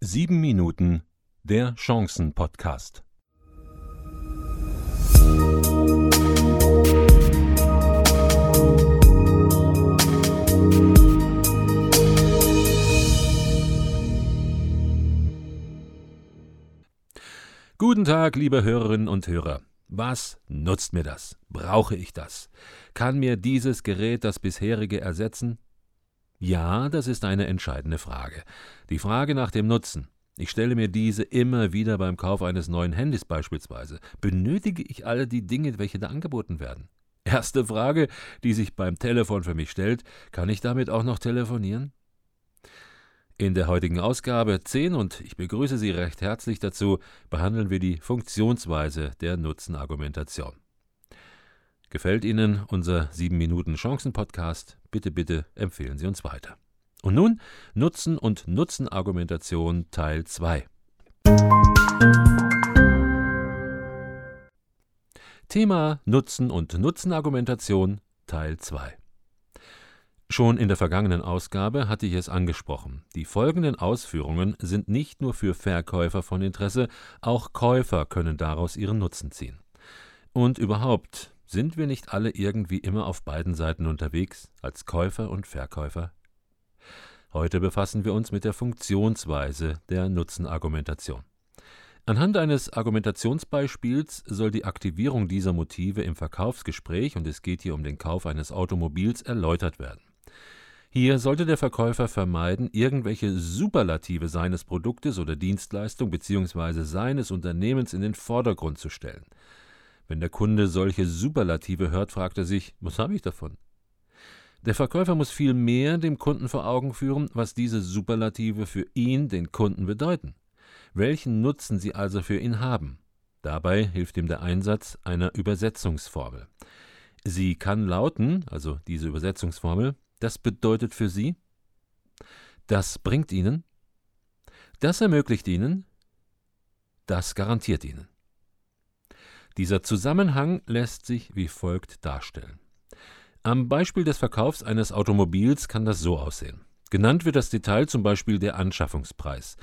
Sieben Minuten der Chancen-Podcast. Guten Tag, liebe Hörerinnen und Hörer. Was nutzt mir das? Brauche ich das? Kann mir dieses Gerät das bisherige ersetzen? Ja, das ist eine entscheidende Frage. Die Frage nach dem Nutzen. Ich stelle mir diese immer wieder beim Kauf eines neuen Handys beispielsweise. Benötige ich alle die Dinge, welche da angeboten werden? Erste Frage, die sich beim Telefon für mich stellt, kann ich damit auch noch telefonieren? In der heutigen Ausgabe 10 und ich begrüße Sie recht herzlich dazu, behandeln wir die Funktionsweise der Nutzenargumentation. Gefällt Ihnen unser 7 Minuten Chancen Podcast? Bitte, bitte empfehlen Sie uns weiter. Und nun Nutzen und Nutzenargumentation Teil 2. Thema Nutzen und Nutzenargumentation Teil 2. Schon in der vergangenen Ausgabe hatte ich es angesprochen. Die folgenden Ausführungen sind nicht nur für Verkäufer von Interesse, auch Käufer können daraus ihren Nutzen ziehen. Und überhaupt, sind wir nicht alle irgendwie immer auf beiden Seiten unterwegs, als Käufer und Verkäufer? Heute befassen wir uns mit der Funktionsweise der Nutzenargumentation. Anhand eines Argumentationsbeispiels soll die Aktivierung dieser Motive im Verkaufsgespräch, und es geht hier um den Kauf eines Automobils, erläutert werden. Hier sollte der Verkäufer vermeiden, irgendwelche Superlative seines Produktes oder Dienstleistung bzw. seines Unternehmens in den Vordergrund zu stellen. Wenn der Kunde solche Superlative hört, fragt er sich, was habe ich davon? Der Verkäufer muss vielmehr dem Kunden vor Augen führen, was diese Superlative für ihn, den Kunden, bedeuten. Welchen Nutzen sie also für ihn haben. Dabei hilft ihm der Einsatz einer Übersetzungsformel. Sie kann lauten, also diese Übersetzungsformel, das bedeutet für Sie, das bringt Ihnen, das ermöglicht Ihnen, das garantiert Ihnen. Dieser Zusammenhang lässt sich wie folgt darstellen. Am Beispiel des Verkaufs eines Automobils kann das so aussehen. Genannt wird das Detail zum Beispiel der Anschaffungspreis.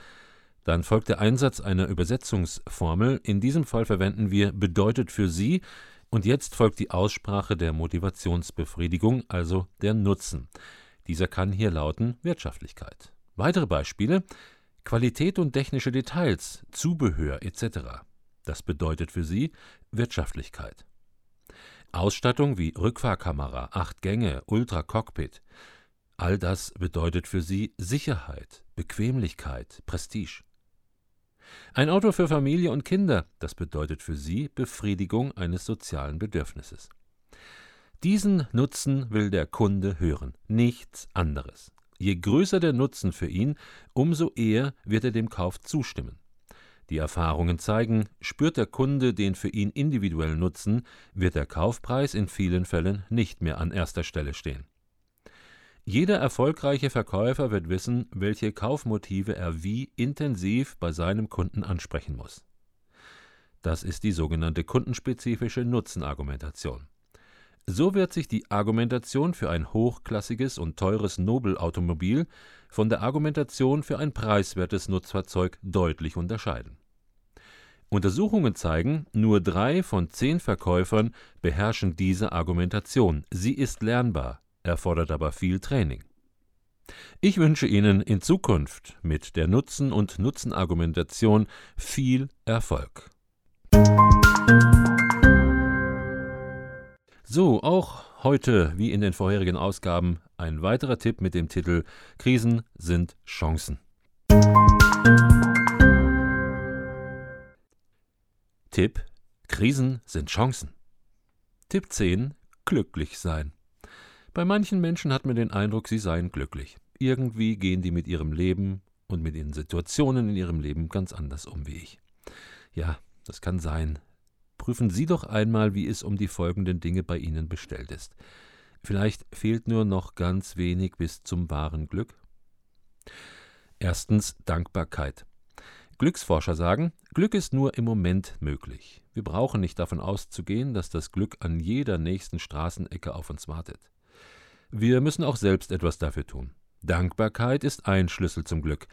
Dann folgt der Einsatz einer Übersetzungsformel. In diesem Fall verwenden wir bedeutet für Sie und jetzt folgt die Aussprache der Motivationsbefriedigung, also der Nutzen. Dieser kann hier lauten Wirtschaftlichkeit. Weitere Beispiele Qualität und technische Details, Zubehör etc. Das bedeutet für sie Wirtschaftlichkeit. Ausstattung wie Rückfahrkamera, acht Gänge, Ultra-Cockpit. All das bedeutet für sie Sicherheit, Bequemlichkeit, Prestige. Ein Auto für Familie und Kinder, das bedeutet für sie Befriedigung eines sozialen Bedürfnisses. Diesen Nutzen will der Kunde hören, nichts anderes. Je größer der Nutzen für ihn, umso eher wird er dem Kauf zustimmen. Die Erfahrungen zeigen, spürt der Kunde den für ihn individuellen Nutzen, wird der Kaufpreis in vielen Fällen nicht mehr an erster Stelle stehen. Jeder erfolgreiche Verkäufer wird wissen, welche Kaufmotive er wie intensiv bei seinem Kunden ansprechen muss. Das ist die sogenannte kundenspezifische Nutzenargumentation. So wird sich die Argumentation für ein hochklassiges und teures Nobelautomobil von der Argumentation für ein preiswertes Nutzfahrzeug deutlich unterscheiden. Untersuchungen zeigen, nur drei von zehn Verkäufern beherrschen diese Argumentation. Sie ist lernbar, erfordert aber viel Training. Ich wünsche Ihnen in Zukunft mit der Nutzen- und Nutzenargumentation viel Erfolg. So, auch heute, wie in den vorherigen Ausgaben, ein weiterer Tipp mit dem Titel Krisen sind Chancen. Tipp Krisen sind Chancen. Tipp 10 Glücklich sein. Bei manchen Menschen hat man den Eindruck, sie seien glücklich. Irgendwie gehen die mit ihrem Leben und mit den Situationen in ihrem Leben ganz anders um wie ich. Ja, das kann sein, Prüfen Sie doch einmal, wie es um die folgenden Dinge bei Ihnen bestellt ist. Vielleicht fehlt nur noch ganz wenig bis zum wahren Glück. Erstens Dankbarkeit. Glücksforscher sagen, Glück ist nur im Moment möglich. Wir brauchen nicht davon auszugehen, dass das Glück an jeder nächsten Straßenecke auf uns wartet. Wir müssen auch selbst etwas dafür tun. Dankbarkeit ist ein Schlüssel zum Glück.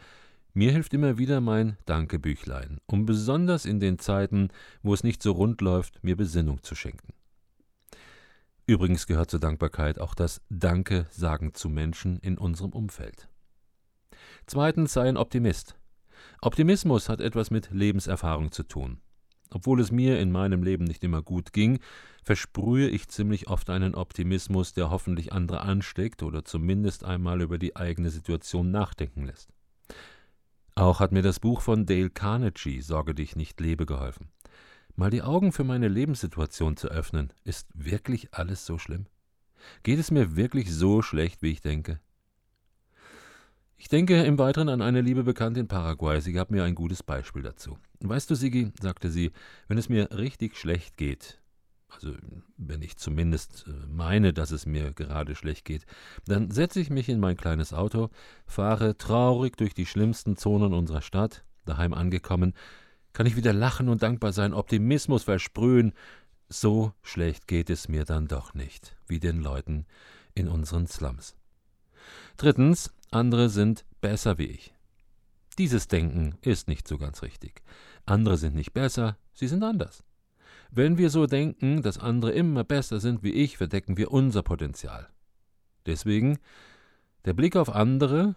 Mir hilft immer wieder mein Dankebüchlein, um besonders in den Zeiten, wo es nicht so rund läuft, mir Besinnung zu schenken. Übrigens gehört zur Dankbarkeit auch das Danke sagen zu Menschen in unserem Umfeld. Zweitens sei ein Optimist. Optimismus hat etwas mit Lebenserfahrung zu tun. Obwohl es mir in meinem Leben nicht immer gut ging, versprühe ich ziemlich oft einen Optimismus, der hoffentlich andere ansteckt oder zumindest einmal über die eigene Situation nachdenken lässt. Auch hat mir das Buch von Dale Carnegie Sorge dich nicht lebe geholfen. Mal die Augen für meine Lebenssituation zu öffnen, ist wirklich alles so schlimm? Geht es mir wirklich so schlecht, wie ich denke? Ich denke im Weiteren an eine liebe Bekannte in Paraguay. Sie gab mir ein gutes Beispiel dazu. Weißt du, Sigi, sagte sie, wenn es mir richtig schlecht geht, also wenn ich zumindest äh, meine, dass es mir gerade schlecht geht, dann setze ich mich in mein kleines Auto, fahre traurig durch die schlimmsten Zonen unserer Stadt, daheim angekommen, kann ich wieder lachen und dankbar sein, Optimismus versprühen. So schlecht geht es mir dann doch nicht, wie den Leuten in unseren Slums. Drittens, andere sind besser wie ich. Dieses Denken ist nicht so ganz richtig. Andere sind nicht besser, sie sind anders. Wenn wir so denken, dass andere immer besser sind wie ich, verdecken wir unser Potenzial. Deswegen, der Blick auf andere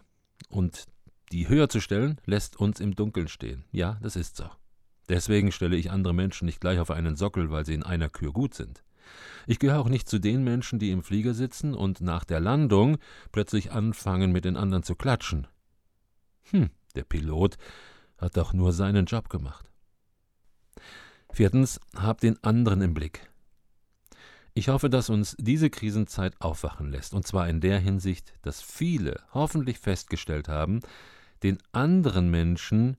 und die höher zu stellen, lässt uns im Dunkeln stehen. Ja, das ist so. Deswegen stelle ich andere Menschen nicht gleich auf einen Sockel, weil sie in einer Kür gut sind. Ich gehöre auch nicht zu den Menschen, die im Flieger sitzen und nach der Landung plötzlich anfangen, mit den anderen zu klatschen. Hm, der Pilot hat doch nur seinen Job gemacht. Viertens, hab den anderen im Blick. Ich hoffe, dass uns diese Krisenzeit aufwachen lässt, und zwar in der Hinsicht, dass viele hoffentlich festgestellt haben, den anderen Menschen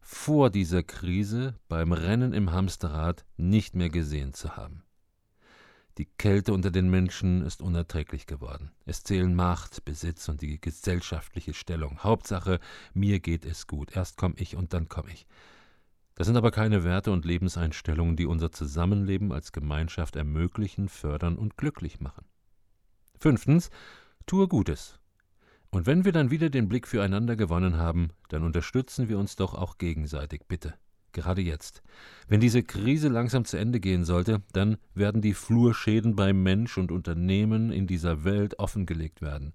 vor dieser Krise beim Rennen im Hamsterrad nicht mehr gesehen zu haben. Die Kälte unter den Menschen ist unerträglich geworden. Es zählen Macht, Besitz und die gesellschaftliche Stellung. Hauptsache, mir geht es gut. Erst komme ich und dann komme ich. Das sind aber keine Werte und Lebenseinstellungen, die unser Zusammenleben als Gemeinschaft ermöglichen, fördern und glücklich machen. Fünftens, tue Gutes. Und wenn wir dann wieder den Blick füreinander gewonnen haben, dann unterstützen wir uns doch auch gegenseitig, bitte. Gerade jetzt. Wenn diese Krise langsam zu Ende gehen sollte, dann werden die Flurschäden bei Mensch und Unternehmen in dieser Welt offengelegt werden.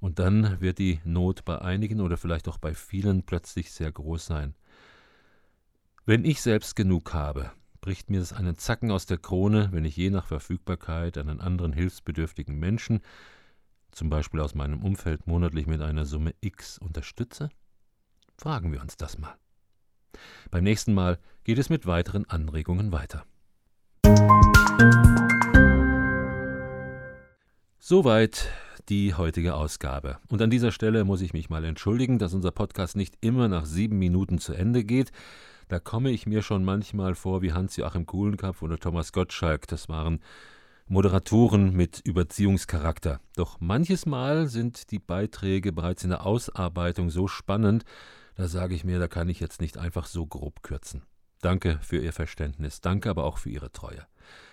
Und dann wird die Not bei einigen oder vielleicht auch bei vielen plötzlich sehr groß sein. Wenn ich selbst genug habe, bricht mir das einen Zacken aus der Krone, wenn ich je nach Verfügbarkeit einen anderen hilfsbedürftigen Menschen, zum Beispiel aus meinem Umfeld, monatlich mit einer Summe X unterstütze? Fragen wir uns das mal. Beim nächsten Mal geht es mit weiteren Anregungen weiter. Soweit die heutige Ausgabe. Und an dieser Stelle muss ich mich mal entschuldigen, dass unser Podcast nicht immer nach sieben Minuten zu Ende geht. Da komme ich mir schon manchmal vor wie Hans-Joachim Kuhlenkopf oder Thomas Gottschalk. Das waren Moderatoren mit Überziehungscharakter. Doch manches Mal sind die Beiträge bereits in der Ausarbeitung so spannend, da sage ich mir, da kann ich jetzt nicht einfach so grob kürzen. Danke für Ihr Verständnis, danke aber auch für Ihre Treue.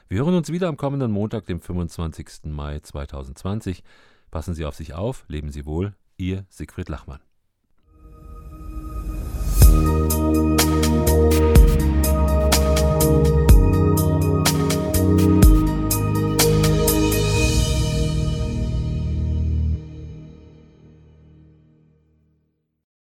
Wir hören uns wieder am kommenden Montag, dem 25. Mai 2020. Passen Sie auf sich auf, leben Sie wohl. Ihr Siegfried Lachmann.